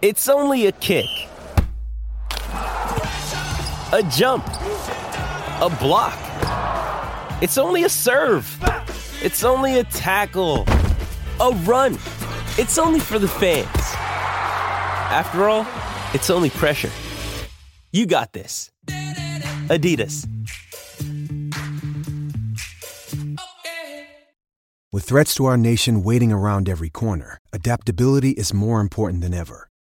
It's only a kick. A jump. A block. It's only a serve. It's only a tackle. A run. It's only for the fans. After all, it's only pressure. You got this. Adidas. With threats to our nation waiting around every corner, adaptability is more important than ever.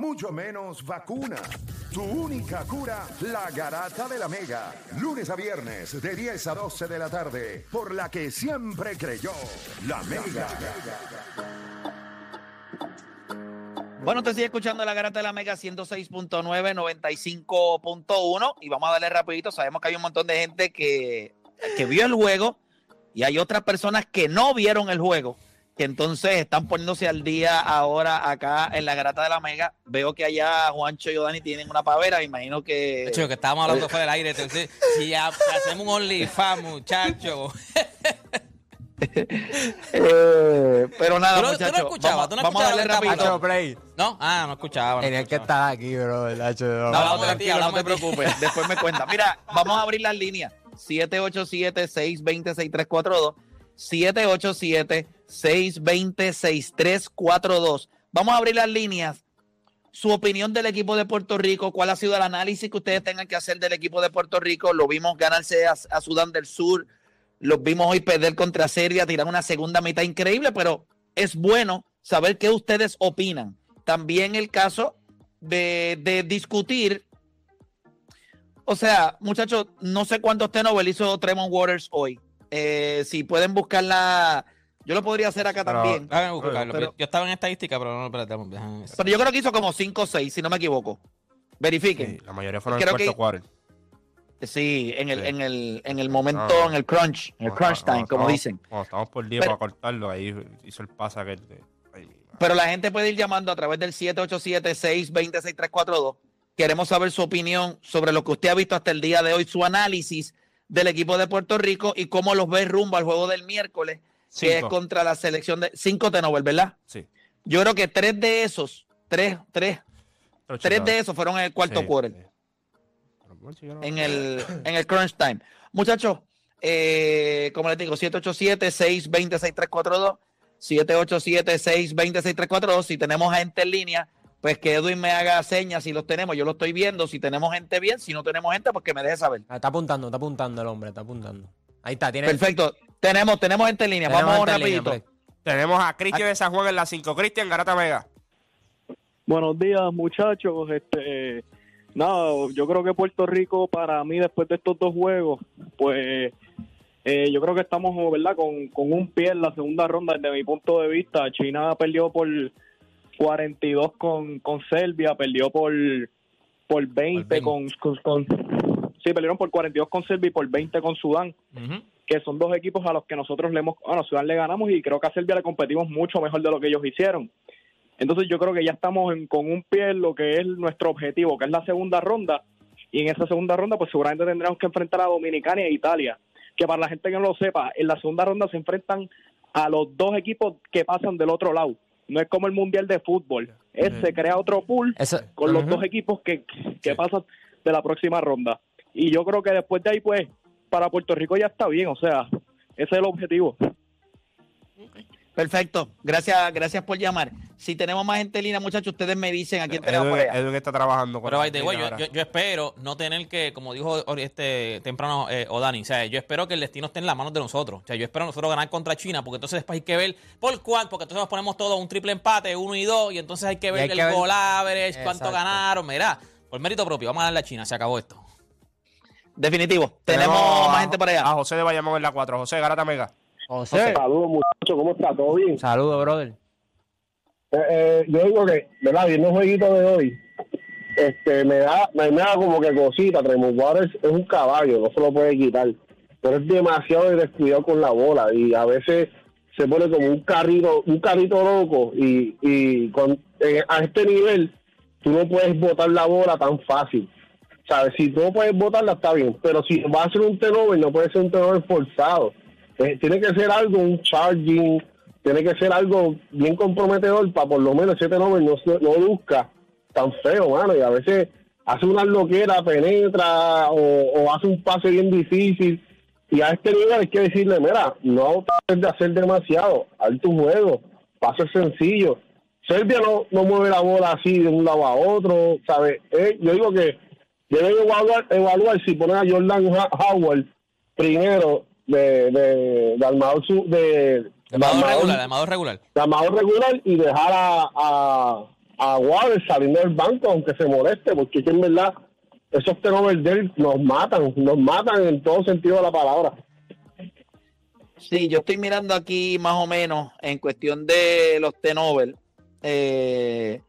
Mucho menos vacuna. Tu única cura, la garata de la Mega. Lunes a viernes de 10 a 12 de la tarde. Por la que siempre creyó, la Mega. Bueno, te sigue escuchando la garata de la Mega 106.9, 95.1 y vamos a darle rapidito. Sabemos que hay un montón de gente que, que vio el juego y hay otras personas que no vieron el juego, que entonces están poniéndose al día ahora acá en la garata de la Mega. Veo que allá Juancho y Odani tienen una pavera, me imagino que... De hecho, que estábamos hablando fuera del aire. Entonces, si ya hacemos un OnlyFans, muchacho. Eh, pero nada, ¿Tú no- no muchachos. escuchabas? vamos, ¿Tú no vamos a escuchabas darle rapidito. Play. ¿No? Ah, no escuchaba. no Tenía que estar aquí, bro. el Hacho, no. No, no, tranquilo, no te preocupes. Después me cuenta. Mira, vamos a abrir las líneas. 787-620-6342. 787-620-6342. Vamos a abrir las líneas. Su opinión del equipo de Puerto Rico, cuál ha sido el análisis que ustedes tengan que hacer del equipo de Puerto Rico. Lo vimos ganarse a, Sudán del Sur, los vimos hoy perder contra Serbia, tirar una segunda mitad increíble, pero es bueno saber qué ustedes opinan. También el caso de, de discutir o sea, muchachos, no sé cuántos turnovers hizo Tremont Waters hoy. Eh, si pueden buscarla, yo lo podría hacer acá Pero- también. Déjame buscarlo. Pero- yo estaba en estadística, pero no, espérate. déjame- Pero yo creo que hizo como 5 o 6, si no me equivoco. Verifiquen. Sí, la mayoría fueron Creo en cuarto que- quarter. Sí, en el, Sí. en el, en el momento, Ah. en el crunch, en el crunch time, como estamos- dicen. Cuando estamos por día Pero- para cortarlo, ahí hizo el pase aquel. de- ahí. Pero la gente puede ir llamando a través del 787-620-6342. Queremos saber su opinión sobre lo que usted ha visto hasta el día de hoy, su análisis del equipo de Puerto Rico y cómo los ve rumbo al juego del miércoles, que es contra la selección de cinco Tenover, ¿verdad? Sí. Yo creo que tres de esos, tres, tres, Ocho, tres de esos fueron en el cuarto Sí, quarter, en el, en el crunch time. Muchachos, eh, como les digo, 787-620-6342, 787-620-6342. Si tenemos gente en línea, pues que Edwin me haga señas si los tenemos. Yo lo estoy viendo. Si tenemos gente bien, si no tenemos gente, pues que me deje saber. Ah, Está apuntando, está apuntando el hombre, está apuntando. Ahí está, tiene. Perfecto. Tenemos, tenemos gente en línea. tenemos Vamos línea, rapidito. Tenemos a Cristian de San Juan en la 5. Cristian, Garata Vega. Buenos días, muchachos. Este, nada, yo creo que Puerto Rico, para mí, después de estos dos juegos, pues eh, yo creo que estamos, ¿verdad?, con, con un pie en la segunda ronda, desde mi punto de vista. China perdió por 42 con, con Serbia, perdió por, por 20, 20. Con, con, con- Sí, perdieron por 42 con Serbia y por 20 con Sudán que son dos equipos a los que nosotros le hemos, bueno, a Sudán le ganamos y creo que a Serbia le competimos mucho mejor de lo que ellos hicieron. Entonces yo creo que ya estamos en- con un pie en lo que es nuestro objetivo, que es la segunda ronda, y en esa segunda ronda pues seguramente tendremos que enfrentar a Dominicana y a Italia, que para la gente que no lo sepa, en la segunda ronda se enfrentan a los dos equipos que pasan del otro lado. No es como el Mundial de Fútbol, es, se crea otro pool Eso- con los dos equipos que, que pasan de la próxima ronda. Y yo creo que después de ahí, pues, para Puerto Rico ya está bien, o sea, ese es el objetivo. Perfecto. Gracias, gracias por llamar. Si tenemos más gente en línea, muchachos, ustedes me dicen a quién tenemos por Edwin, allá. Edwin está trabajando con Pero, la by the way, yo, yo- yo espero no tener que, como dijo este temprano eh, Odani, o sea, yo espero que el destino esté en las manos de nosotros. O sea, yo espero nosotros ganar contra China, porque entonces después hay que ver por cuál, porque entonces nos ponemos todos un triple empate, uno y dos, y entonces hay que ver hay el que ver- gol average, cuánto Exacto. ganaron. Mira, por mérito propio, vamos a darle a China, se acabó esto. Definitivo. Tenemos más gente por allá. A José de Bayamón en la 4. José, Garata Mega. José. Saludos, muchachos, ¿cómo está? ¿Todo bien? Saludos, brother. Eh, eh, yo digo que, ¿verdad? Viendo el jueguito de hoy, este, me da, me, me da como que cosita. Tremont Waters es un caballo, no se lo puede quitar. Pero es demasiado descuidado con la bola y a veces se pone como un carrito, un carrito loco y, y con, eh, a este nivel tú no puedes botar la bola tan fácil. ¿Sabes? Si tú no puedes botarla está bien, pero si va a ser un turnover no puede ser un turnover forzado. Eh, tiene que ser algo, un charging, tiene que ser algo bien comprometedor para por lo menos ese turnover no, no luzca tan feo, mano. Y a veces hace una loquera, penetra o, hace un pase bien difícil. Y a este nivel hay que decirle, mira, no trates de hacer demasiado, haz tu juego, pases sencillo. Serbia no, no mueve la bola así de un lado a otro, ¿sabes? Eh, yo digo que deben evaluar, evaluar si ponen a Jordan Howard primero de, de, de armador, su- de, de Armador armador- regular, armador regular. de armador regular y dejar a, a, a Waters saliendo del banco aunque se moleste, porque es que en verdad esos turnovers de él nos matan, nos matan en todo sentido de la palabra. Sí, yo estoy mirando aquí más o menos en cuestión de los T-Nobel. eh,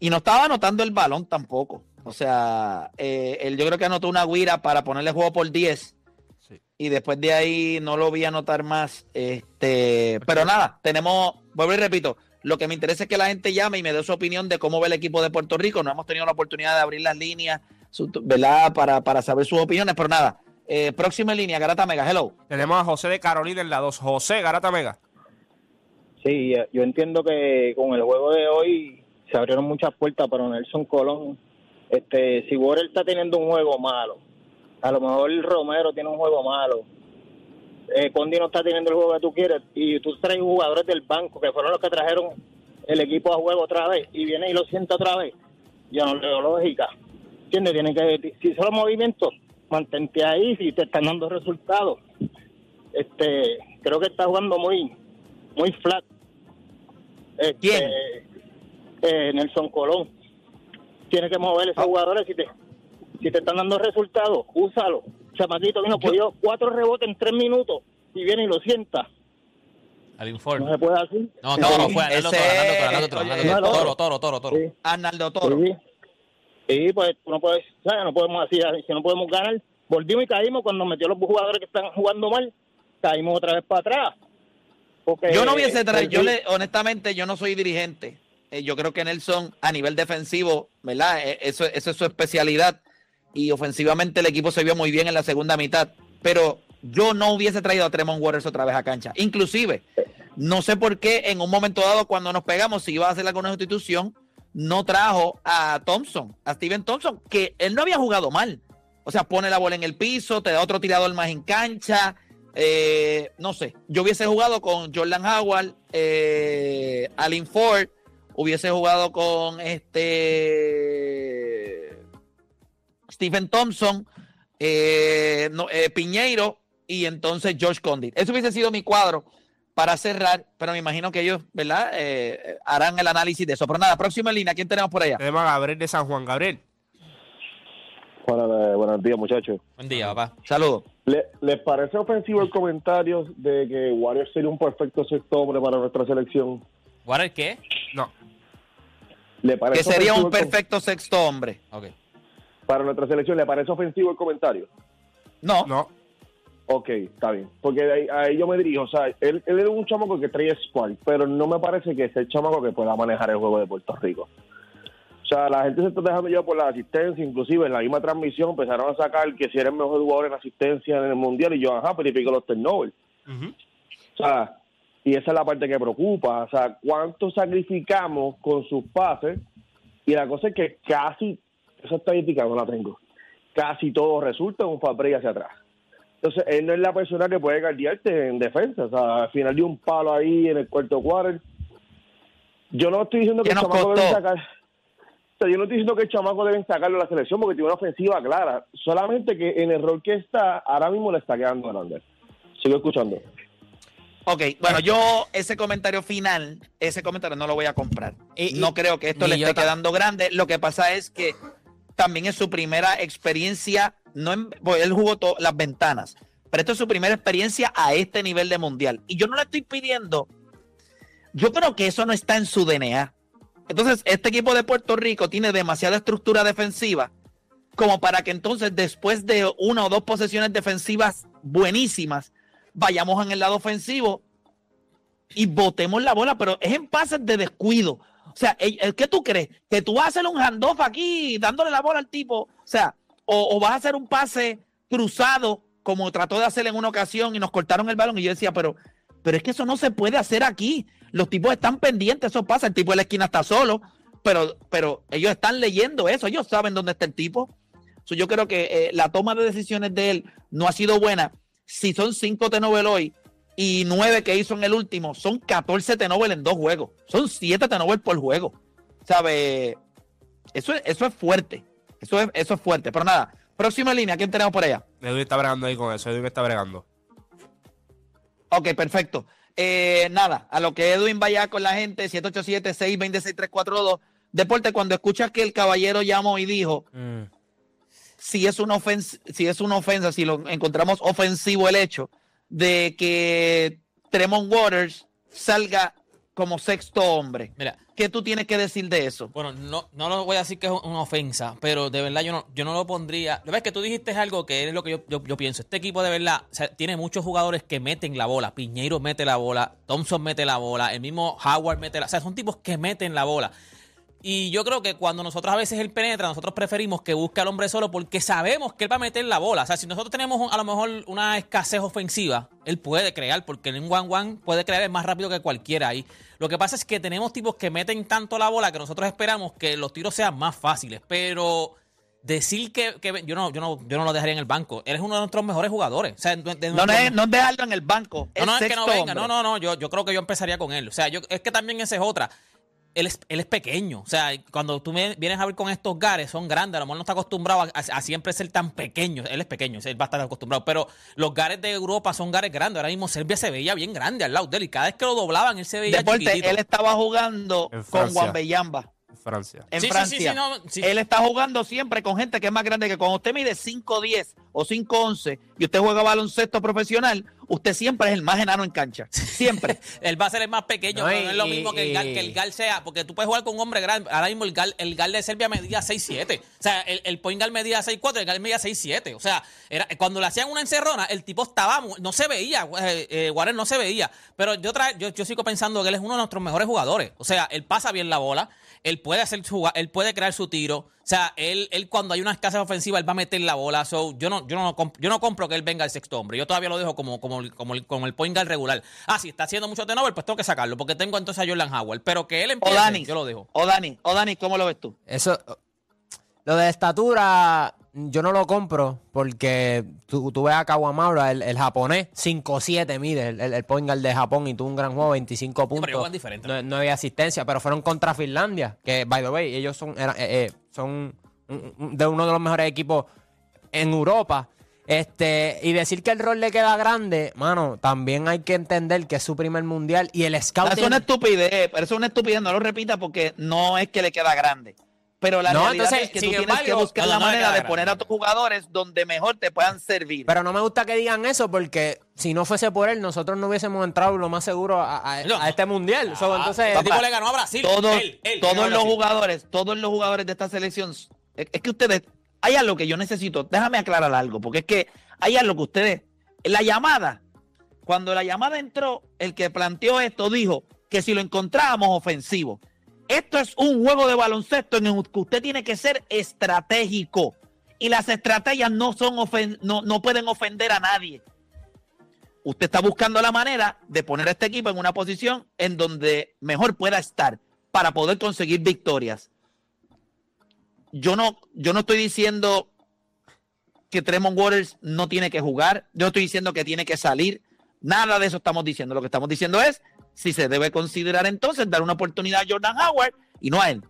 y no estaba anotando el balón tampoco. O sea, eh, él yo creo que anotó una guira para ponerle juego por 10. Y después de ahí no lo vi anotar más. Este, pero nada, tenemos, vuelvo y repito, lo que me interesa es que la gente llame y me dé su opinión de cómo ve el equipo de Puerto Rico. No hemos tenido la oportunidad de abrir las líneas, su- ¿verdad? Para, para saber sus opiniones, pero nada. Eh, próxima línea, Garata Mega, hello. Tenemos a José de Carolina en la 2. José Garata Mega. Sí, eh, yo entiendo que con el juego de hoy se abrieron muchas puertas, pero Nelson Colón, este, si Borel está teniendo un juego malo, a lo mejor Romero tiene un juego malo, eh, Condi no está teniendo el juego que tú quieres, y tú traes jugadores del banco que fueron los que trajeron el equipo a juego otra vez, y viene y lo sienta otra vez, yo no veo lógica. ¿Entiendes? Tienen que, si son los movimientos, mantente ahí si te están dando resultados. Este, creo que está jugando muy, muy flat. Este, ¿Quién? eh, Nelson Colón. Tiene que mover esos jugadores. Si te, si te están dando resultados, úsalo. Chamaquito vino, cogió cuatro rebotes en tres minutos y viene y lo sienta. Al informe. No se puede así. No, Toro, fue Arnaldo Ese- Toro, Arnaldo Toro, Arnaldo Toro, no, Toro, no. Toro, Toro, Toro, Toro. Arnaldo Toro. Sí. Sí, pues tú no puedes, ¿sabes? No podemos así, si no podemos ganar. Volvimos y caímos cuando metió los jugadores que están jugando mal, caímos otra vez para atrás. Porque, Yo no hubiese traído, yo le, honestamente, yo no soy dirigente. Eh, yo creo que Nelson, a nivel defensivo, ¿verdad? Eh, eso, eso es su especialidad. Y ofensivamente el equipo se vio muy bien en la segunda mitad. Pero yo no hubiese traído a Tremont Waters otra vez a cancha. Inclusive, no sé por qué en un momento dado, cuando nos pegamos, si iba a hacer alguna sustitución, no trajo a Thompson, a Steven Thompson, que él no había jugado mal. O sea, pone la bola en el piso, te da otro tirador más en cancha. eh, no sé, yo hubiese jugado con Jordan Howard, eh, Alin Ford, hubiese jugado con este Stephen Thompson, eh, no, eh, Piñeiro y entonces George Condit. Eso hubiese sido mi cuadro para cerrar, pero me imagino que ellos, ¿verdad? Eh, harán el análisis de eso. Pero nada, próxima línea, ¿quién tenemos por allá? Tenemos a Gabriel de San Juan. Gabriel. Buenos días, muchachos. Buen día, papá. Saludos. ¿Le- ¿Les parece ofensivo el comentario de que Warriors sería un perfecto sexto hombre para nuestra selección? ¿Warrior qué? No. ¿Le parece Que sería un perfecto sexto hombre. Ok. Para nuestra selección, ¿le parece ofensivo el comentario? No, No. Ok, está bien. Porque ahí, ahí yo me dirijo. O sea, él, él es un chamaco que trae spark, pero no me parece que sea el chamaco que pueda manejar el juego de Puerto Rico. O sea, la gente se está dejando llevar por la asistencia, inclusive en la misma transmisión empezaron a sacar que si era el mejor jugador en asistencia en el Mundial y yo, ajá, pero y pico los turnovers. O sea, y esa es la parte que preocupa. O sea, ¿cuánto sacrificamos con sus pases? Y la cosa es que casi, esa estadística no la tengo, casi todo resulta en un papel hacia atrás. Entonces, él no es la persona que puede guardiarte en defensa. O sea, al final de un palo ahí en el cuarto quarter. Yo no estoy diciendo que ¿Qué el chamaco costó? debe sacar. O sea, yo no estoy diciendo que el chamaco deben sacarlo de la selección porque tiene una ofensiva clara. Solamente que en el rol que está, ahora mismo le está quedando grande. Sigo escuchando. Ok, bueno, yo ese comentario final, ese comentario no lo voy a comprar. Y- y- no creo que esto le esté quedando grande. Lo que pasa es que también es su primera experiencia, no en, pues, él jugó to- las ventanas, pero esto es su primera experiencia a este nivel de mundial. Y yo no le estoy pidiendo, yo creo que eso no está en su DNA. Entonces, este equipo de Puerto Rico tiene demasiada estructura defensiva como para que entonces después de una o dos posesiones defensivas buenísimas, vayamos en el lado ofensivo y botemos la bola, pero es en pases de descuido. O sea, ¿qué tú crees? Que tú vas a hacer un handoff aquí dándole la bola al tipo, o sea, o, vas a hacer un pase cruzado como trató de hacer en una ocasión y nos cortaron el balón y yo decía, pero, pero es que eso no se puede hacer aquí. Los tipos están pendientes, eso pasa, el tipo de la esquina está solo, pero, pero ellos están leyendo eso, ellos saben dónde está el tipo. yo creo que eh, la toma de decisiones de él no ha sido buena. Si son cinco T-Nobel hoy y nueve que hizo en el último, son 14 T-Nobel en dos juegos. Son siete T-Nobel por juego. ¿Sabe? Eso, eso es fuerte. Eso es, eso es fuerte. Pero nada, próxima línea, ¿quién tenemos por allá? Edwin está bregando ahí con eso, Edwin está bregando. Ok, perfecto. Eh, nada, a lo que Edwin vaya con la gente, 787-626-342. Deporte, cuando escuchas que el caballero llamó y dijo, mm. si, es una ofensa, si es una ofensa, si lo encontramos ofensivo el hecho de que Tremont Waters salga como sexto hombre. Mira, ¿qué tú tienes que decir de eso? Bueno, no, no lo voy a decir que es una ofensa, pero de verdad yo no, yo no lo pondría. Lo ves que tú dijiste algo que es lo que yo, yo, pienso. Este equipo de verdad tiene muchos jugadores que meten la bola. Piñeiro mete la bola, Thompson mete la bola, el mismo Howard mete la. O sea, son tipos que meten la bola. Y yo creo que cuando nosotros a veces él penetra, nosotros preferimos que busque al hombre solo porque sabemos que él va a meter la bola. O sea, si nosotros tenemos a lo mejor una escasez ofensiva, él puede crear, porque en un one-one puede crear más rápido que cualquiera ahí. Lo que pasa es que tenemos tipos que meten tanto la bola que nosotros esperamos que los tiros sean más fáciles. Pero decir que, yo, no, yo, no, yo no lo dejaría en el banco. Él es uno de nuestros mejores jugadores. O sea, no, no, dejarlo en el banco. No, no, es que no venga. No, no, no. Yo, yo creo que yo empezaría con él. O sea, yo, es que también esa es otra él es, él es pequeño. O sea, cuando tú vienes a ver con estos gares, son grandes. A lo mejor no está acostumbrado a, siempre ser tan pequeño. Él es pequeño, él va a estar acostumbrado. Pero los gares de Europa son gares grandes. Ahora mismo Serbia se veía bien grande al lado de él. Y cada vez que lo doblaban, él se veía Deporte, Él estaba jugando con Juan Bellamba. Francia. En Francia. Él está jugando siempre con gente que es más grande que cuando usted mide 5'10 o 5'11 y usted juega baloncesto profesional, usted siempre es el más enano en cancha. Siempre. él va a ser el más pequeño, no, es lo mismo que el, gal, que el gal sea, porque tú puedes jugar con un hombre grande. Ahora mismo el gal, el gal de Serbia medía 6'7. O sea, el, el point gal medía 6'4, el gal medía 6'7. O sea, era, cuando le hacían una encerrona, el tipo estaba, no se veía, eh, eh, Warren no se veía. Pero yo, yo, yo sigo pensando que él es uno de nuestros mejores jugadores. O sea, él pasa bien la bola él puede hacer su, él puede crear su tiro. O sea, él, él cuando hay una escasez ofensiva, él va a meter la bola. So, yo no, yo no, yo no compro que él venga al sexto hombre. Yo todavía lo dejo como, como, como, el, como el point guard regular. Ah, si está haciendo mucho turnover, pues tengo que sacarlo, porque tengo entonces a Jordan Howard. Pero que él empiece, yo lo dejo. O Dani, o Dani, ¿cómo lo ves tú? Eso, lo de estatura, yo no lo compro porque tú, tú ves a Kawamura, el, el japonés, 5-7 mide, el, el, point guard de Japón y tuvo un gran juego, 25 puntos. no, había asistencia, pero fueron contra Finlandia, que, by the way, ellos son, eh, eh, son de uno de los mejores equipos en Europa. Este, y decir que el rol le queda grande, mano, también hay que entender que es su primer mundial y el scout. Es una estupidez, pero es una estupidez, no lo repita porque no es que le queda grande. Pero la realidad es que tú tienes que buscar la manera de poner a tus jugadores donde mejor te puedan servir. Pero no me gusta que digan eso porque si no fuese por él, nosotros no hubiésemos entrado lo más seguro a, este mundial. Ah, entonces, el tipo le ganó a Brasil. Todos, todos los jugadores, todos los jugadores de esta selección, es, es, que ustedes, hay algo que yo necesito, déjame aclarar algo, porque es que hay algo que ustedes, la llamada, cuando la llamada entró, el que planteó esto dijo que si lo encontrábamos ofensivo. Esto es un juego de baloncesto en el que usted tiene que ser estratégico. Y las estrategias no, son no, no pueden ofender a nadie. Usted está buscando la manera de poner a este equipo en una posición en donde mejor pueda estar para poder conseguir victorias. Yo no, yo no estoy diciendo que Tremont Waters no tiene que jugar. Yo estoy diciendo que tiene que salir. Nada de eso estamos diciendo. Lo que estamos diciendo es si se debe considerar entonces dar una oportunidad a Jordan Howard y no a él.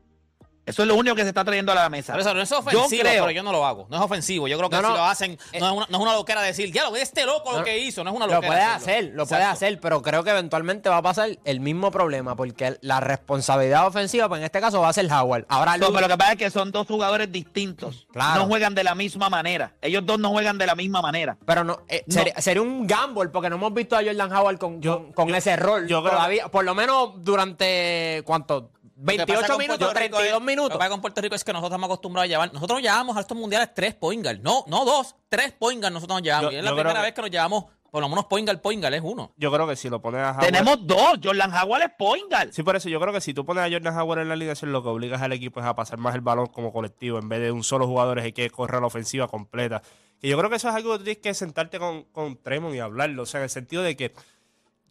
Eso es lo único que se está trayendo a la mesa. Pero eso no es ofensivo, yo creo, pero yo no lo hago. No es ofensivo. Yo creo que si lo hacen, no, es una, no, es una, loquera decir, ya lo ve este loco lo que hizo. No es una loquera. Lo puede hacer, lo puede hacer, pero creo que eventualmente va a pasar el mismo problema, porque la responsabilidad ofensiva, pues en este caso va a ser Howard. Ahora pero lo que pasa es que son dos jugadores distintos. No juegan de la misma manera. Ellos dos no juegan de la misma manera. Pero no, eh, Sería, un gamble, porque no hemos visto a Jordan Howard con, con, ese rol yo todavía. Por lo menos durante, ¿cuánto? Lo que pasa 28 con minutos, Puerto Rico 32 es- minutos. Lo que pasa con Puerto Rico es que nosotros estamos acostumbrados a llevar. Nosotros nos llevamos a estos mundiales tres point guard. No, no dos, tres point guard nosotros nos llevamos. Yo- y es la primera que- vez que nos llevamos por lo menos point guard es uno. Yo creo que si lo pones a Howard- Tenemos dos. Jordan Howard es point guard. Sí, por eso yo creo que si tú pones a Jordan Howard en la alineación, lo que obligas al equipo es a pasar más el balón como colectivo. En vez de un solo jugador es el que corre la ofensiva completa. Y yo creo que eso es algo que tú tienes que sentarte con, con Tremont y hablarlo. O sea, en el sentido de que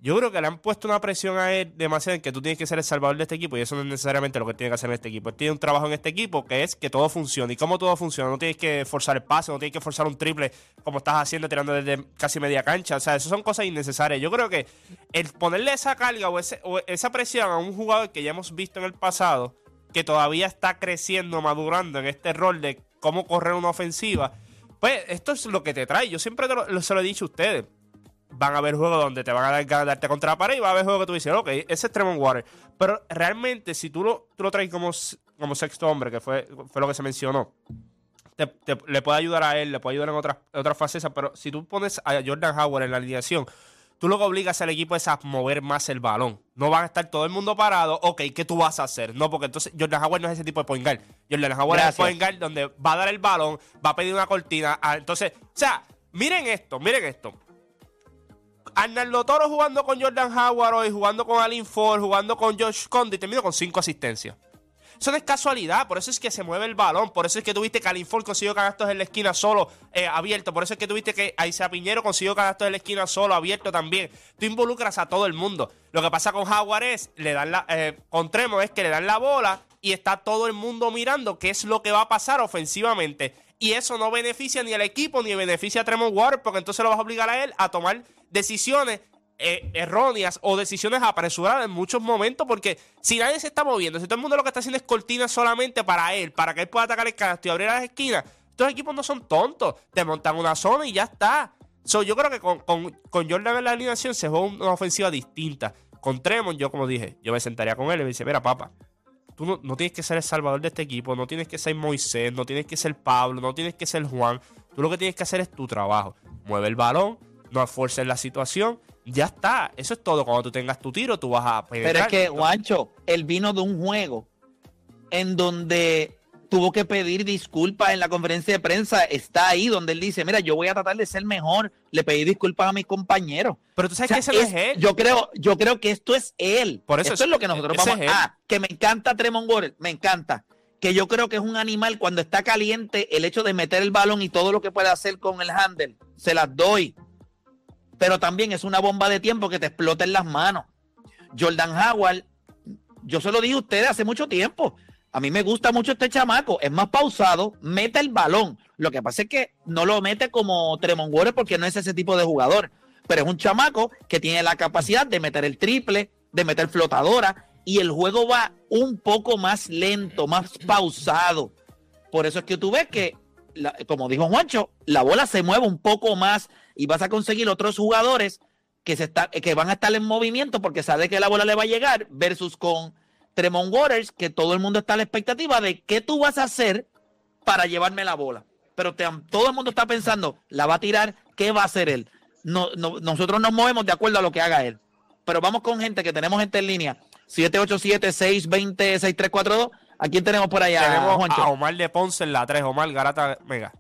yo creo que le han puesto una presión a él demasiado en que tú tienes que ser el salvador de este equipo y eso no es necesariamente lo que tiene que hacer en este equipo. Él tiene un trabajo en este equipo que es que todo funcione. ¿Y cómo todo funciona? No tienes que forzar el pase, no tienes que forzar un triple como estás haciendo tirando desde casi media cancha. O sea, eso son cosas innecesarias. Yo creo que el ponerle esa carga o, esa presión a un jugador que ya hemos visto en el pasado, que todavía está creciendo, madurando en este rol de cómo correr una ofensiva, pues esto es lo que te trae. Yo siempre se lo he dicho a ustedes van a haber juegos donde te van a dar ganas de darte contra la pared y va a haber juegos que tú dices, ok, ese es Tremont Water. Pero realmente, si tú lo, tú lo traes como, como sexto hombre, que fue, fue lo que se mencionó, te- te- le puede ayudar a él, le puede ayudar en otras, otras facetas, pero si tú pones a Jordan Howard en la alineación, tú lo que obligas al equipo es a mover más el balón. No van a estar todo el mundo parado, ok, ¿qué tú vas a hacer? No, porque entonces Jordan Howard no es ese tipo de point guard. Jordan Howard es el point guard donde va a dar el balón, va a pedir una cortina. ah, entonces, o sea, miren esto, miren esto. Arnaldo Toro jugando con Jordan Howard hoy, jugando con Alin Ford, jugando con Josh Condit, terminó con cinco asistencias. Eso no es casualidad, por eso es que se mueve el balón, por eso es que tuviste que Alin Ford consiguió canastos en la esquina solo, eh, abierto, por eso es que tuviste que Aiza Piñero consiguió canastos en la esquina solo, abierto también. Tú involucras a todo el mundo. Lo que pasa con Howard es, le dan eh, con Tremo es que le dan la bola y está todo el mundo mirando qué es lo que va a pasar ofensivamente. Y eso no beneficia ni al equipo ni beneficia a Tremont Water, porque entonces lo vas a obligar a él a tomar decisiones eh, erróneas o decisiones apresuradas en muchos momentos, porque si nadie se está moviendo, si todo el mundo lo que está haciendo es cortinas solamente para él, para que él pueda atacar el canasto y abrir las esquinas, estos equipos no son tontos, te montan una zona y ya está. So, yo creo que con, con- con Jordan en la alineación se juega una ofensiva distinta. Con Tremont, yo como dije, yo me sentaría con él y me dice, mira, papá, tú no, no tienes que ser el salvador de este equipo, no tienes que ser Moisés, no tienes que ser Pablo, no tienes que ser Juan. Tú lo que tienes que hacer es tu trabajo. Mueve el balón, no esfuerces la situación, ya está. Eso es todo. Cuando tú tengas tu tiro, tú vas a Pero es penetrar. que, Juancho, él vino de un juego en donde tuvo que pedir disculpas en la conferencia de prensa. Está ahí donde él dice, mira, yo voy a tratar de ser mejor. Le pedí disculpas a mis compañeros. Pero tú sabes O sea, que ese no es- él. Yo creo, yo creo que esto es él. Por eso esto es- es lo que nosotros vamos a... Ah, que me encanta Tremont Waters, me encanta. Que yo creo que es un animal cuando está caliente, el hecho de meter el balón y todo lo que puede hacer con el handle, se las doy. Pero también es una bomba de tiempo que te explota en las manos. Jordan Howard, yo se lo dije a ustedes hace mucho tiempo. A mí me gusta mucho este chamaco, es más pausado, mete el balón. Lo que pasa es que no lo mete como Tremont porque no es ese tipo de jugador. Pero es un chamaco que tiene la capacidad de meter el triple, de meter flotadora, y el juego va un poco más lento, más pausado. Por eso es que tú ves que, como dijo Juancho, la bola se mueve un poco más y vas a conseguir otros jugadores que, se está, que van a estar en movimiento porque sabe que la bola le va a llegar versus con Tremont Waters, que todo el mundo está a la expectativa de qué tú vas a hacer para llevarme la bola. Pero te- todo el mundo está pensando, la va a tirar, ¿qué va a hacer él? No, no- nosotros nos movemos de acuerdo a lo que haga él. Pero vamos con gente que tenemos gente en línea. 787-620-6342. ¿A quién tenemos por allá, Tenemos Juancho? a Omar de Ponce en la 3, Omar Garata Mega.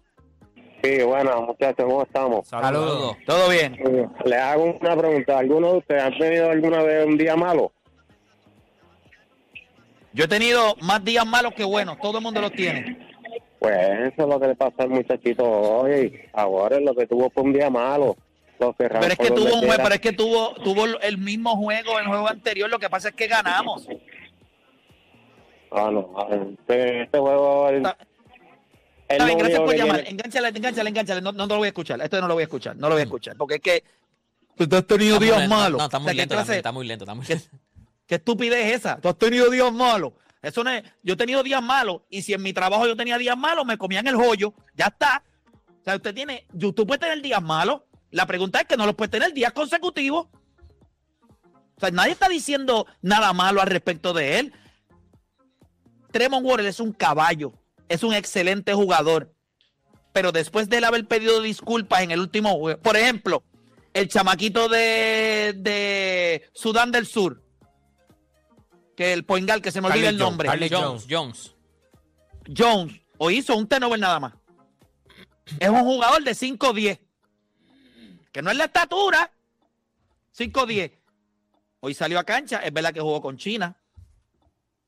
Sí, bueno, muchachos, ¿cómo estamos? Saludos. Todo bien. Les hago una pregunta. ¿Alguno de ustedes ha tenido alguna vez un día malo? Yo he tenido más días malos que buenos. Todo el mundo los tiene. Pues eso es lo que le pasó al muchachito hoy. Ahora lo que tuvo fue un día malo. Lo Pero es que tuvo un pero es que tuvo, tuvo el mismo juego, el juego anterior. Lo que pasa es que ganamos. Ah, no. Este, este juego... él- Está- Está bien, gracias por llamar. tiene- Engánchale, engánchale, engánchale. No, no lo voy a escuchar. Esto no lo voy a escuchar. No lo voy a escuchar. Porque es que tú has tenido Está días lento, malos. No, está O muy sea, ¿qué lento, clase- está muy lento, está muy ¿Qué, lento. Qué estupidez es esa? Tú has tenido días malos. Eso no es. Yo he tenido días malos. Y si en mi trabajo yo tenía días malos, me comían el joyo. Ya está. O sea, usted tiene. Tú puedes tener días malos. La pregunta es que no los puedes tener días consecutivos. O sea, nadie está diciendo nada malo al respecto de él. Tremont Waters es un caballo. Es un excelente jugador. Pero después de él haber pedido disculpas en el último juego, por ejemplo, el chamaquito de Sudán del Sur, que el point guard, que se me olvida Carly el Jones, nombre. Carly Jones, Jones. Jones, o hizo un turnover nada más. Es un jugador de 5'10. Que no es la estatura. 5'10. Hoy salió a cancha, es verdad que jugó con China.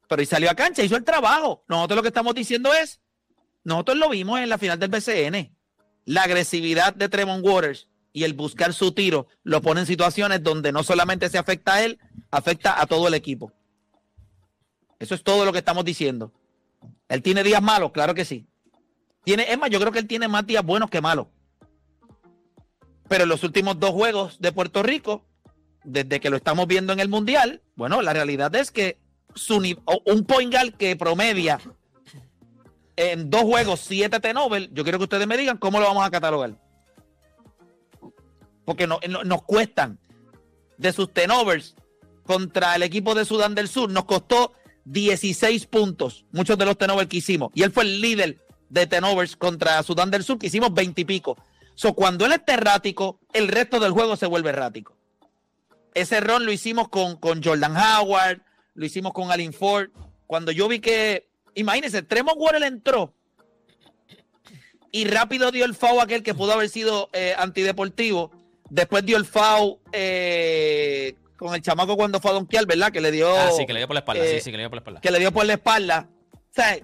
Pero hoy salió a cancha, hizo el trabajo. Nosotros lo que estamos diciendo es, nosotros lo vimos en la final del BCN. La agresividad de Tremont Waters y el buscar su tiro lo pone en situaciones donde no solamente se afecta a él, afecta a todo el equipo. Eso es todo lo que estamos diciendo. Él tiene días malos, claro que sí. Tiene, es más, yo creo que él tiene más días buenos que malos. Pero en los últimos dos juegos de Puerto Rico, desde que lo estamos viendo en el Mundial, bueno, la realidad es que su, un point guard que promedia en dos juegos siete T-Nobel, yo quiero que ustedes me digan cómo lo vamos a catalogar. Porque no, no- nos cuestan de sus T-Novers contra el equipo de Sudán del Sur, nos costó 16 puntos, muchos de los T-Novers que hicimos. Y él fue el líder de T-Novers contra Sudán del Sur, que hicimos 20 y pico. So, cuando él está errático, el resto del juego se vuelve errático. Ese run lo hicimos con, con Jordan Howard, lo hicimos con Alin Ford. Cuando yo vi que, imagínense, Tremont Waters entró y rápido dio el foul aquel que pudo haber sido eh, antideportivo. Después dio el foul eh, con el chamaco cuando fue a donkear, ¿verdad? Que le dio. Ah, sí, que le dio por la espalda. eh, sí, sí, que le dio por la espalda. que le dio por la espalda. O sea,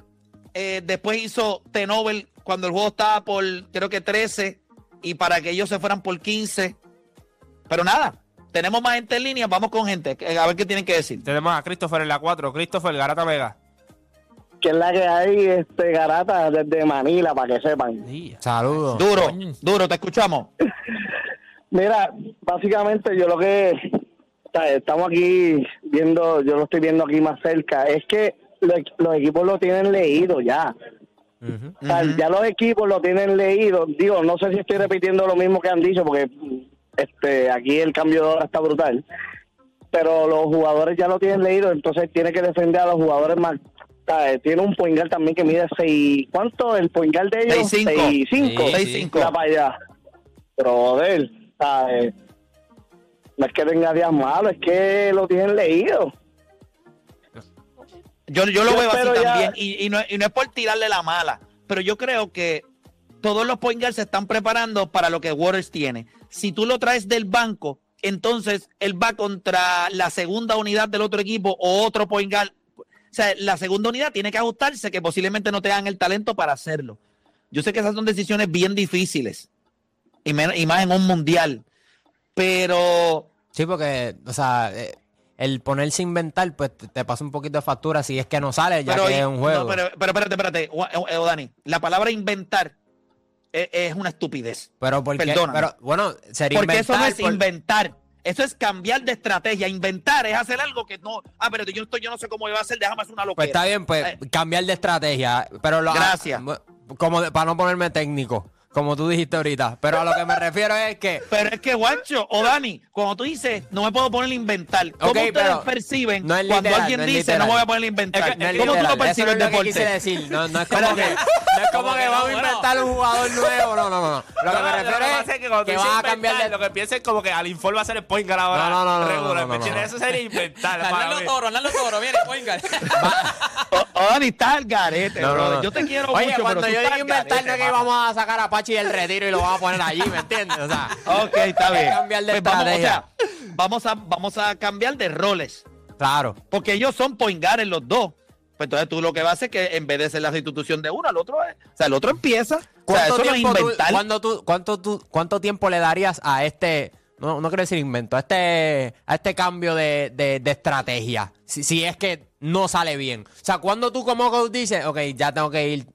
eh, después hizo T-Nobel cuando el juego estaba por, creo que 13, y para que ellos se fueran por 15. Pero nada, tenemos más gente en línea, vamos con gente, a ver qué tienen que decir. Tenemos a Christopher en la 4. Christopher Garata Vega. Que es la que hay, este, garata desde Manila, para que sepan. Saludos. Duro, duro, te escuchamos. Mira, básicamente yo lo que estamos aquí viendo, yo lo estoy viendo aquí más cerca, es que lo- los equipos lo tienen leído ya. O sea, ya los equipos lo tienen leído. Digo, no sé si estoy repitiendo lo mismo que han dicho, porque este aquí el cambio de hora está brutal. Pero los jugadores ya lo tienen leído, entonces tiene que defender a los jugadores más. Tiene un point guard también que mide 6. ¿Cuánto? El point guard de ellos? 6'5". 6'5". Sí, Seis, cinco. Mira para allá. Brother, ¿sabes? No es que tenga días malos, es que lo tienen leído. Yo, yo lo Yo veo así ya- también, y, y no, y no es por tirarle la mala, pero yo creo que todos los point guards se están preparando para lo que Waters tiene. Si tú lo traes del banco, entonces él va contra la segunda unidad del otro equipo o otro point guard. O sea, la segunda unidad tiene que ajustarse, que posiblemente no tengan el talento para hacerlo. Yo sé que esas son decisiones bien difíciles, y más en un mundial, pero Sí, porque, o sea, eh, el ponerse a inventar, pues te, pasa un poquito de factura si es que no sale, ya pero, que es un juego. no, pero, pero espérate, espérate, O- O- O Dani, la palabra inventar es, es una estupidez. Pero porque, Perdóname. pero bueno, sería Porque eso no inventar es por- inventar. Eso es cambiar de estrategia. Inventar es hacer algo que no. Ah, pero yo, estoy, yo no sé cómo iba a hacer, déjame hacer una locura. Pues está bien, pues Eh, cambiar de estrategia. Pero lo, Gracias. como de- para no ponerme técnico, como tú dijiste ahorita. Pero a lo que me refiero es que. Pero es que, Guancho o Dani, cuando tú dices, no me puedo poner a inventar, ¿cómo ustedes perciben no cuando alguien no dice, literal. no me voy a poner a inventar? Es que- no es ¿Cómo tú lo percibes el no es lo que deporte? quise decir. No, no es como que, no es como que vamos a inventar un jugador nuevo. No, no, no. Lo que No, me refiero es que cuando que vas a cambiar de. Lo que piensa es como que al Inform va a ser el point guard ahora. No, no, no, no, regular, no, no, ¿me no, entiendes? no. Eso sería inventar. mí. Toro, Hernando Toro, viene, ponga. O, o Dani, estás al garete, No, no, brother. no. Yo te quiero Oye, mucho, cuando pero tú yo al inventar, no que vamos a sacar a Pachi del retiro y lo vamos a poner allí, ¿me entiendes? O sea, Ok, está bien. cambiar de Pues vamos, o estrategia. sea, vamos a, vamos a cambiar de roles. claro. Porque ellos son en los dos. Pues entonces tú lo que vas a hacer es que en vez de ser la sustitución de uno, al otro es. O sea, el otro empieza. O sea, ¿Cuánto, eso no es tiempo tú- tú- cuánto, tú- ¿Cuánto tiempo le darías a este, no, no quiero decir invento, a este, a este cambio de, de- de estrategia? Si, si es que no sale bien. O sea, cuando tú como coach dices, ok, ya tengo que ir,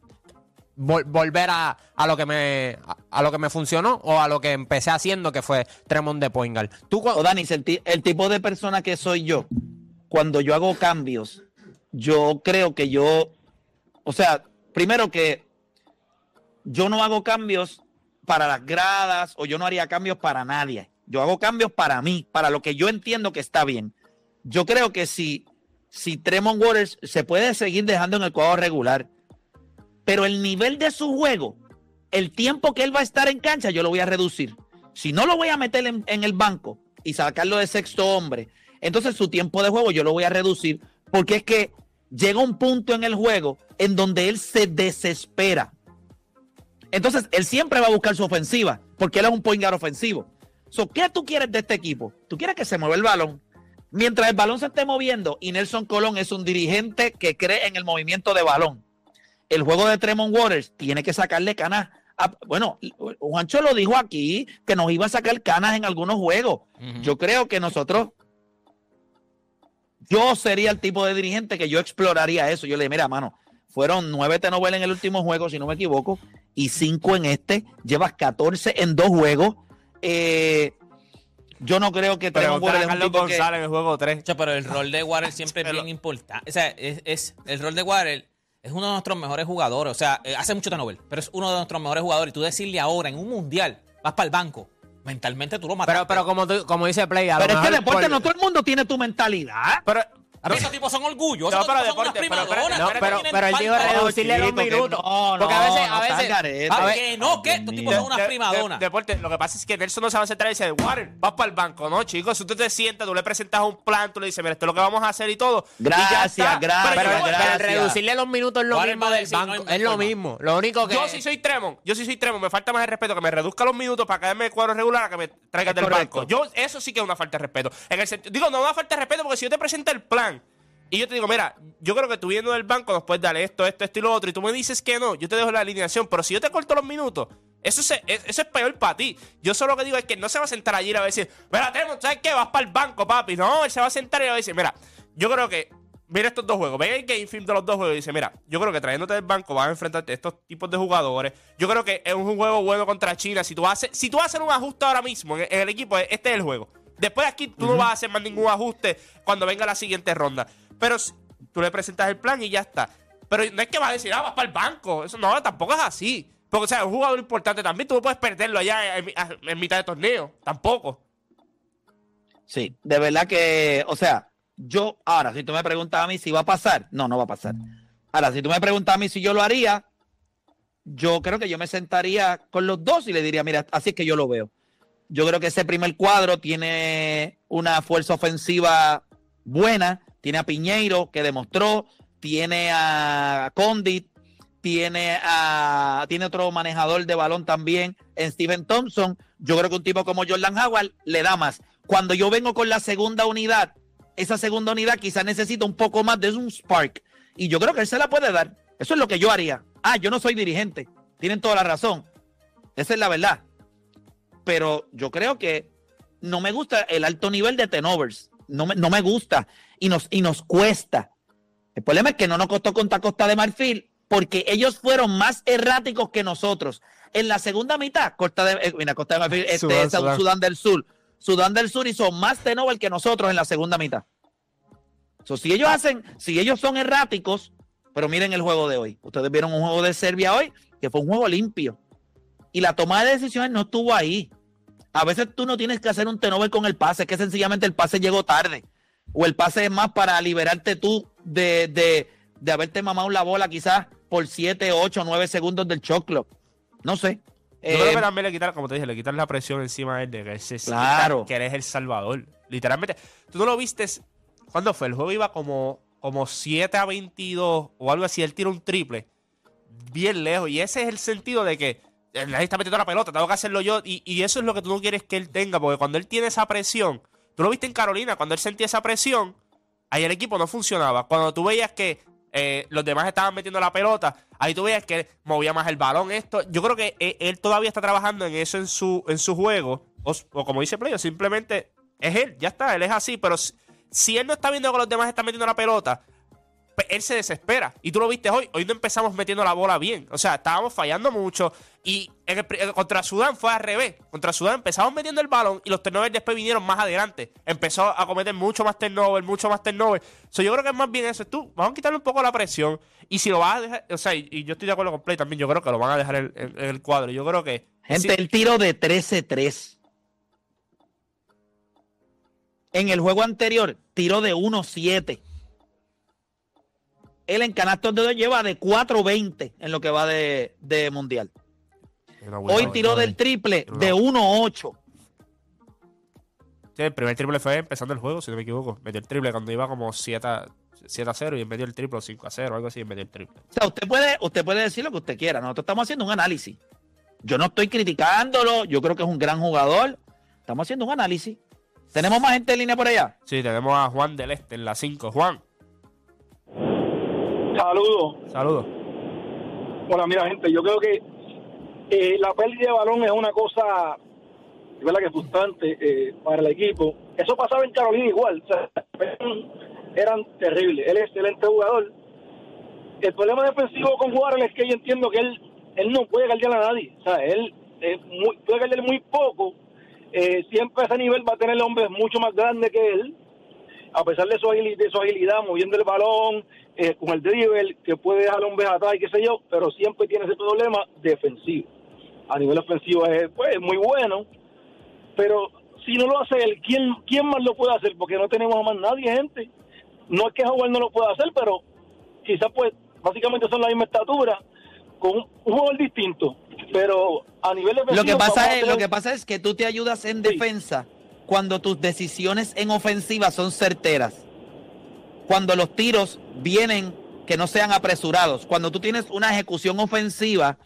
vol- volver a, a lo que me a, lo que me funcionó o a lo que empecé haciendo, que fue Tremont de Poingal. Tú, O Dani, el, el tipo de persona que soy yo, cuando yo hago cambios, yo creo que yo, o sea, primero que yo no hago cambios para las gradas o yo no haría cambios para nadie. Yo hago cambios para mí, para lo que yo entiendo que está bien. Yo creo que si, si Tremont Waters se puede seguir dejando en el cuadro regular, pero el nivel de su juego, el tiempo que él va a estar en cancha, yo lo voy a reducir. Si no lo voy a meter en, el banco y sacarlo de sexto hombre, entonces su tiempo de juego yo lo voy a reducir Porque es que llega un punto en el juego en donde él se desespera. Entonces, él siempre va a buscar su ofensiva, porque él es un point guard ofensivo. ¿Qué tú quieres de este equipo? Tú quieres que se mueva el balón. Mientras el balón se esté moviendo, y Nelson Colón es un dirigente que cree en el movimiento de balón. El juego de Tremont Waters tiene que sacarle canas. a- bueno, Juancho lo dijo aquí, que nos iba a sacar canas en algunos juegos. Yo creo que nosotros, yo sería el tipo de dirigente que yo exploraría eso. Yo le mira, mano, fueron nueve Tenovel en el último juego, si no me equivoco, y cinco en este. Llevas 14 en dos juegos. Eh, yo no creo que Tremont Preguntar Waters a es un Carlos que- González en el juego 3. Chacho, pero el rol de Water siempre es Pero- bien importante. O sea, es, es- el rol de Water es uno de nuestros mejores jugadores. O sea, eh, hace mucho Tenovel, pero es uno de nuestros mejores jugadores. Y tú decirle ahora en un mundial, vas para el banco, mentalmente tú lo matas. Pero, pero como, tú- como dice Play, a lo Pero es que mejor deporte por- no todo el mundo tiene tu mentalidad. Pero, esos tipos son orgullosos. No, esos pero tipos son deporte, unas pero No, pero, tienen pero él dijo reducirle los que minutos. no, porque a no, veces, no, a veces, garete. a ¿Para ver- qué no? ¿Qué? Estos tipos son unas primadonas. de- deporte, lo que pasa es que Nelson no se va a sentar y dice, Water, vas para el banco, ¿no, chicos? Si tú te sientas, tú le presentas un plan, tú le dices, mira, esto es lo que vamos a hacer y todo. y ya Gracias, está. gracias, Pero pero, pero gracias. reducirle los minutos es lo Warren mismo del no banco. es lo mismo. Lo único que. Yo sí soy Tremont, yo sí soy Tremont, me falta más el respeto, que me reduzca los minutos para caerme el cuadro regular a que me traigas del banco. Yo, eso sí que es una falta de respeto. En el sentido, digo, no una falta de respeto porque si yo te presento el plan y yo te digo, mira, yo creo que tú viendo del banco nos puedes dar esto, esto, esto y lo otro, y tú me dices que no, yo te dejo la alineación, pero si yo te corto los minutos, eso, se- es, eso es peor para ti. Yo solo lo que digo es que no se va a sentar allí y le va a decir, mira, Tremont, ¿sabes qué? Vas para el banco, papi. No, él se va a sentar y le va a decir, mira, yo creo que mira estos dos juegos, ve el game film de los dos juegos y dice, mira, yo creo que trayéndote del banco vas a enfrentarte a estos tipos de jugadores. Yo creo que es un juego bueno contra China. Si tú hacer, si tú hacer un ajuste ahora mismo en, el equipo, este es el juego. Después aquí tú no vas a hacer más ningún ajuste cuando venga la siguiente ronda. Pero tú le presentas el plan y ya está. Pero no es que vas a decir, ah, vas para el banco. Eso no, tampoco es así. Porque, o sea, es un jugador importante también. Tú no puedes perderlo allá en- en mitad de torneo. Tampoco. Sí, de verdad que, o sea, yo, ahora, si tú me preguntas a mí si va a pasar, no, no va a pasar. Ahora, si tú me preguntas a mí si yo lo haría, yo creo que yo me sentaría con los dos y le diría, mira, así es que yo lo veo. Yo creo que ese primer cuadro tiene una fuerza ofensiva buena, tiene a Piñeiro que demostró, tiene a Condit, tiene a tiene otro manejador de balón también en Steven Thompson. Yo creo que un tipo como Jordan Howard le da más. Cuando yo vengo con la segunda unidad, esa segunda unidad quizás necesita un poco más de un spark. Y yo creo que él se la puede dar. Eso es lo que yo haría. Ah, yo no soy dirigente. Tienen toda la razón. Esa es la verdad. Pero yo creo que no me gusta el alto nivel de tenovers. No me, no me gusta. Y nos, y nos cuesta. El problema es que no nos costó contra Costa de Marfil porque ellos fueron más erráticos que nosotros. En la segunda mitad, Costa de, eh, mira, Costa de Marfil, este, Sudán, Sudán, del Sur. Sudán del Sur hizo más tenover que nosotros en la segunda mitad. So, si ellos hacen, si ellos son erráticos, pero miren el juego de hoy. Ustedes vieron un juego de Serbia hoy que fue un juego limpio. Y la toma de decisiones no estuvo ahí. A veces tú no tienes que hacer un tenover con el pase, que sencillamente el pase llegó tarde. O el pase es más para liberarte tú de, de, de haberte mamado la bola quizás por 7, 8, 9 segundos del shot clock. No sé. Yo Eh, creo que también le quitar, como te dije, le quitar la presión encima de él de que, él se Claro. que eres el salvador. Literalmente. Tú no lo viste. ¿Cuándo fue? El juego iba como, como 7 a 22 o algo así. Él tira un triple bien lejos. Y ese es el sentido de que eh, nadie está metiendo la pelota, tengo que hacerlo yo. Y, y eso es lo que tú no quieres que él tenga. Porque cuando él tiene esa presión, tú lo viste en Carolina, cuando él sentía esa presión, ahí el equipo no funcionaba. Cuando tú veías que eh, los demás estaban metiendo la pelota, ahí tú veías que movía más el balón. Esto, yo creo que eh, él todavía está trabajando en eso en su, en su juego. O, o como dice Playo, simplemente es él, ya está, él es así. Pero si, si él no está viendo que los demás están metiendo la pelota, él se desespera. Y tú lo viste hoy. Hoy no empezamos metiendo la bola bien. O sea, estábamos fallando mucho. Y en el pri- eh, contra Sudán fue al revés. Contra Sudán empezamos metiendo el balón y los turnovers después vinieron más adelante. Empezó a cometer mucho más turnover, mucho más turnover. So, yo creo que es más bien eso. Tú, vamos a quitarle un poco la presión. Y si lo vas a dejar, o sea, y, y yo estoy de acuerdo con Play también, yo creo que lo van a dejar en, en- en el cuadro. Yo creo que. Gente, sí, el tiro de 13-3. En el juego anterior, tiro de 1-7. Él en canastos de dos lleva de 4-20 en lo que va de, de mundial. buena- Hoy tiró del triple de 1-8. Sí, el primer triple fue empezando el juego, si no me equivoco. Metió el triple cuando iba como 7 a, 7 a 0 y metió el triple, o 5 a 0, algo así, y metió el triple. O sea, usted puede, usted puede decir lo que usted quiera. Nosotros estamos haciendo un análisis. Yo no estoy criticándolo. Yo creo que es un gran jugador. Estamos haciendo un análisis. ¿Tenemos más gente en línea por allá? Sí, tenemos a Juan del Este en la 5. Juan, Saludos. saludos. Hola, mira, gente, yo creo que eh, la pérdida de balón es una cosa, verdad que frustrante eh, para el equipo. Eso pasaba en Carolina igual, o sea, eran, terribles. Él es excelente jugador. El problema defensivo con Warren es que yo entiendo que él, él no puede guardiar a nadie. O sea, él eh, muy- puede guardiar muy poco. Eh, siempre a ese nivel va a tener hombres mucho más grandes que él a pesar de su, de su agilidad, moviendo el balón, eh, con el dribble, que puede dejar hombres atrás y qué sé yo, pero siempre tiene ese problema defensivo. A nivel ofensivo es pues, muy bueno, pero si no lo hace él, ¿quién, ¿quién más lo puede hacer? Porque no tenemos a más nadie, gente. No es que Howard no lo pueda hacer, pero quizás pues básicamente son la misma estatura, con un, un jugador distinto. Pero a nivel defensivo... Lo que pasa es, tener- lo que pasa es que tú te ayudas en defensa cuando tus decisiones en ofensiva son certeras. Cuando los tiros vienen que no sean apresurados. Cuando tú tienes una ejecución ofensiva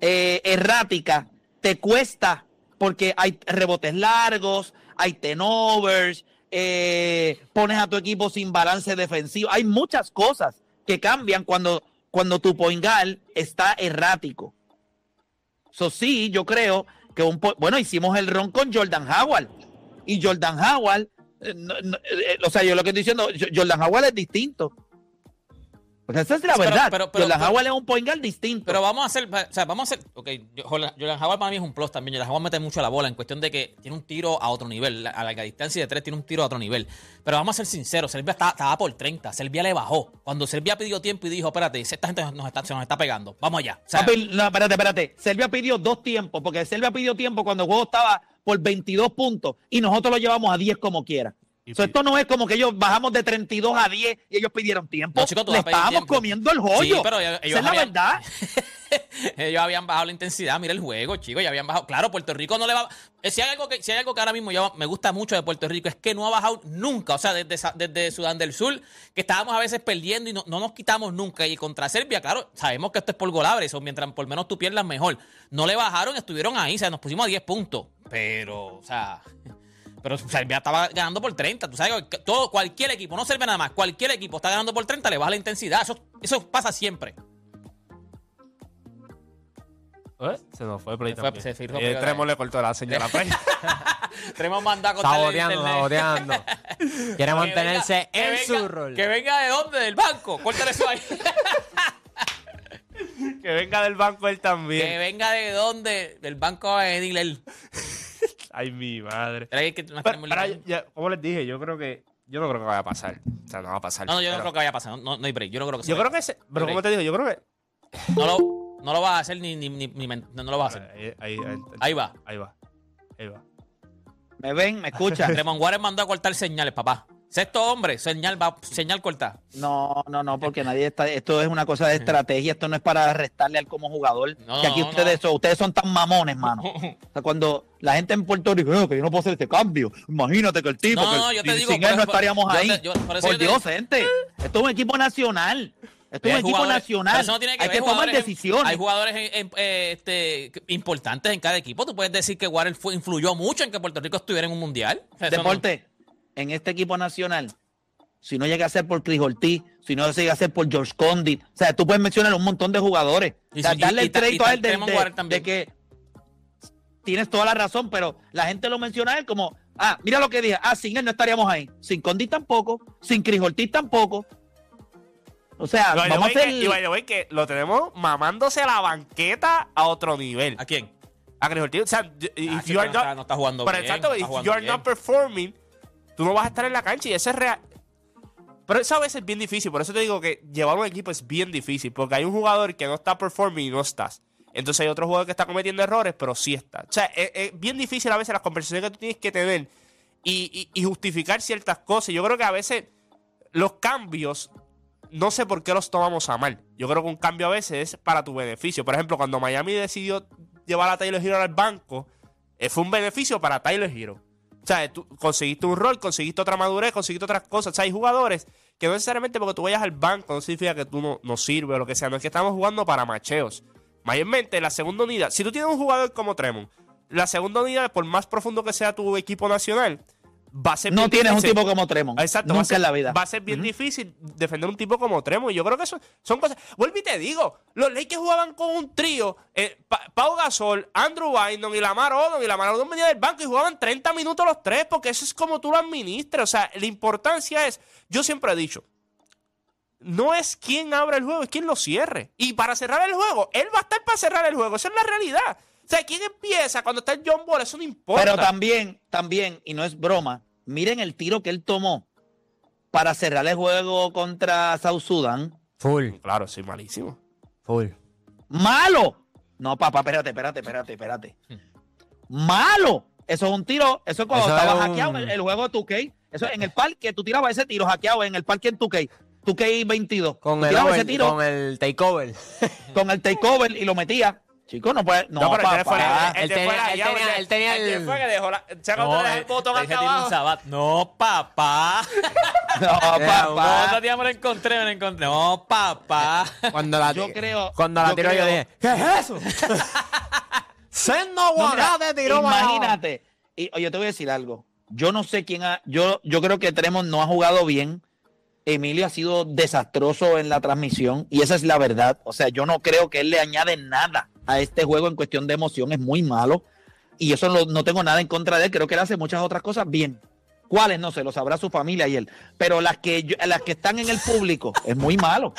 eh, errática, te cuesta porque hay rebotes largos, hay tenovers, eh, pones a tu equipo sin balance defensivo. Hay muchas cosas que cambian cuando, cuando tu point guard está errático. So, sí, yo creo que un bueno, hicimos el ron con Jordan Howard. Y Jordan Howard, eh, no- no, eh, o sea, yo lo que estoy diciendo, Jo- Jordan Howard es distinto. Pues esa es la pero- verdad. pero- pero- Jordan Howard es un point guard distinto. Pero vamos a hacer, o sea, vamos a hacer, ok, Jordan Howard para mí es un plus también. Jordan Howard mete mucho la bola en cuestión de que tiene un tiro a otro nivel, a larga distancia de tres tiene un tiro a otro nivel. Pero vamos a ser sinceros, Serbia estaba por 30, Serbia le bajó. Cuando Serbia pidió tiempo y dijo, espérate, esta gente nos está, se nos está pegando, vamos allá. O sea, no, espérate, espérate. Serbia pidió dos tiempos, porque Serbia pidió tiempo cuando el juego estaba por 22 puntos y nosotros lo llevamos a 10 como quiera. So, esto no es como que ellos bajamos de 32 a 10 y ellos pidieron tiempo. No, chicos, tú Le estábamos tiempo. comiendo el joyo. Sí, pero ellos- es la verdad. ellos habían bajado la intensidad, mira el juego, chicos, ya habían bajado. Claro, Puerto Rico no le va. eh, Si hay algo que, si algo que ahora mismo yo me gusta mucho de Puerto Rico es que no ha bajado nunca. O sea, desde, desde Sudán del Sur, que estábamos a veces perdiendo y no, no nos quitamos nunca. Y contra Serbia, claro, sabemos que esto es por golabre, eso mientras por menos tú pierdas mejor. No le bajaron, estuvieron ahí, o sea, nos pusimos a 10 puntos. Pero, o sea. Pero Serbia estaba ganando por 30. Tú sabes que todo, cualquier equipo, no Serbia nada más, cualquier equipo está ganando por 30, le baja la intensidad. Eso, eso pasa siempre. ¿Eh? Se nos fue Play Se fue- también. se firmó Eh. Tremor le cortó la señal a Play. Tenemos mandado a cortarle el Saboteando, saboteando. Quiere mantenerse Que en venga- su rol. Que venga de dónde, del banco. Córtale eso ahí. que venga del banco él que también. venga de dónde, del banco va a venir él. Ay, mi madre. Que- Pero, ya, como les dije, yo creo que yo no creo que vaya a pasar. O sea, no va a pasar. No, no, yo no creo que vaya a pasar. No, no hay break. Yo no creo que se Yo creo que se, pero como te digo, yo creo que No lo, no lo vas a hacer ni, ni, ni, no, no lo vas a hacer. ahí, ahí, ahí, Ahí va. ahí va. Ahí va. Me ven, me escuchan. Tremont Waters mandó a cortar señales, papá. Sexto hombre, señal va, señal corta. No, no, no, porque nadie está. Esto es una cosa de estrategia. Esto no es para restarle al como jugador. No, que aquí no, ustedes, no. son, ustedes son tan mamones, mano. O sea, cuando la gente en Puerto Rico, "Eh, que yo no puedo hacer este cambio. Imagínate que el tipo, No, que no, yo te sin- digo, sin por él no estaríamos yo ahí. te- yo- por Dios, digo- gente. Esto es un equipo nacional. Esto es un equipo nacional. no tiene que Hay ver, que tomar en- decisiones. Hay jugadores en- en- eh, este, importantes en cada equipo. Tú puedes decir que Warren fue, influyó mucho en que Puerto Rico estuviera en un mundial. No- Deporte, en este equipo nacional, si no llega a ser por Cris Ortiz, si no llega a ser por George Condit, o sea, tú puedes mencionar un montón de jugadores. Y O sea, si- darle y- el crédito a él de, de que tienes toda la razón, pero la gente lo menciona a él como, ah, mira lo que dije, ah, sin él no estaríamos ahí, sin Condit tampoco, sin Cris Ortiz tampoco. O sea, Y vamos a hacer... que- y by the way que lo tenemos mamándose a la banqueta a otro nivel. ¿A quién? A Chris Ortiz. O sea, if Ah, que you are no está- not- no está jugando pero bien, exacto, está if you are bien. not performing, tú no vas a estar en la cancha y eso es real. Pero eso a veces es bien difícil, por eso te digo que llevar un equipo es bien difícil, porque hay un jugador que no está performing y no estás. Entonces hay otro jugador que está cometiendo errores, pero sí está. O sea, es, es bien difícil a veces las conversaciones que tú tienes que tener y, y- y justificar ciertas cosas. Yo creo que a veces los cambios, no sé por qué los tomamos a mal. Yo creo que un cambio a veces es para tu beneficio. Por ejemplo, cuando Miami decidió llevar a Tyler Hero al banco, eh, fue un beneficio para Tyler Hero. O sea, tú conseguiste un rol, conseguiste otra madurez, conseguiste otras cosas. O sea, hay jugadores que no necesariamente porque tú vayas al banco no significa que tú no, no sirves o lo que sea. No es que estamos jugando para macheos. Mayormente, la segunda unidad, si tú tienes un jugador como Tremont, la segunda unidad, por más profundo que sea tu equipo nacional, va a ser No tienes un tipo como Tremont. Exacto, va a Nunca ser, en la vida. Va a ser bien difícil defender un tipo como Tremo. Y yo creo que eso son cosas. Vuelvo y te digo, los Lakers jugaban con un trío: eh, Pa- Pau Gasol, Andrew Bynum y Lamar Odom. Y Lamar Odom venía del banco y jugaban 30 minutos los tres, porque eso es como tú lo administras. O sea, la importancia es, yo siempre he dicho, no es quién abre el juego, es quién lo cierre. Y para cerrar el juego, él va a estar para cerrar el juego. Esa es la realidad. O sea, quién empieza cuando está el John Ball, eso no importa. Pero también, también, y no es broma, miren el tiro que él tomó para cerrar el juego contra South Sudan. Full, Claro, soy malísimo. full. ¡Malo! No, papá, espérate, espérate, espérate, espérate. ¡Malo! Eso es un tiro, eso es cuando Eso estaba es un- hackeado el, el juego de 2K. Eso en el parque, tú tirabas ese tiro hackeado en el parque en 2K. 2K 22. Con el, tirabas ese over- tiro con el takeover. con el takeover y lo metías. Chico, no puede. No, No, pero de papá. Él de tenía- fuera él tenía- el de- él tenía el de el- fuera que dejó la. ¿Sabes cuando No, el eh, botón acá abajo? No, papá. No, Ya, papá. Otro día me lo encontré, me lo encontré. No, papá. Cuando la, Yo creo- cuando la yo tiró yo dije, ¿qué es eso? Sendo No, mira, Aguacate tiró. Imagínate. Y oye, te voy a decir algo. Yo no sé quién ha. Yo, yo creo que Tremont no ha jugado bien. Emilio ha sido desastroso en la transmisión y esa es la verdad. O sea, yo no creo que él le añade nada a este juego en cuestión de emoción. Es muy malo y eso no, no tengo nada en contra de él. Creo que él hace muchas otras cosas bien. ¿Cuáles? No sé, lo sabrá su familia y él. Pero las que, yo- las que están en el público es muy malo.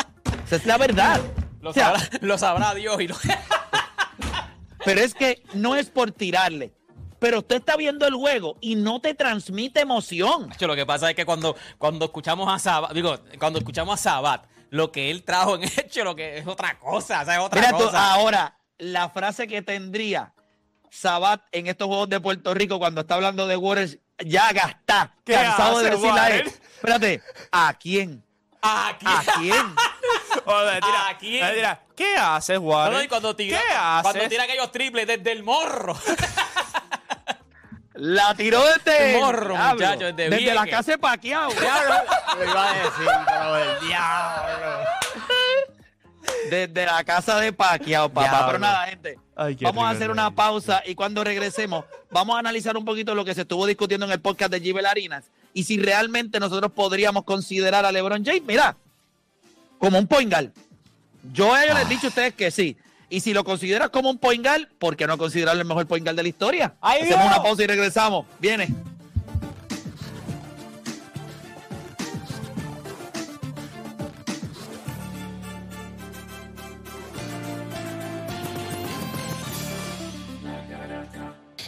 Esa es la verdad. Lo O sea, sabrá, lo sabrá Dios y lo... Pero es que no es por tirarle. Pero usted está viendo el juego y no te transmite emoción. Lo que pasa es que cuando, cuando escuchamos a Sabat, digo, cuando escuchamos a Sabat, lo que él trajo en hecho, lo que es otra cosa, o sea, es otra Mira tú, ahora, la frase que tendría Sabat en estos juegos de Puerto Rico cuando está hablando de Warriors, ya gasta, ¿Qué cansado de hace, decirle a él. Warren? Espérate, ¿a quién? ¿A quién? O le tira- ¿A quién? tira, ¿Qué haces, No, Warren? no, y cuando tira, ¿Qué cuando haces? tira aquellos triples desde el morro. La tiró desde El morro, Diablo, muchacho, desde desde la casa de Paquiao. Lo iba a decir, pero el diablo. Desde la casa de Paquiao, papá. Pero nada, gente. Ay, vamos a hacer una pausa y cuando regresemos, vamos a analizar un poquito lo que se estuvo discutiendo en el podcast de Gibel Harinas y si realmente nosotros podríamos considerar a LeBron James, mira, como un point guard. Yo a ellos les he dicho a ustedes que sí. Y si lo consideras como un point guard, ¿por qué no considerarlo el mejor point guard de la historia? ¡Ay, Hacemos Dios! una pausa y regresamos. Viene.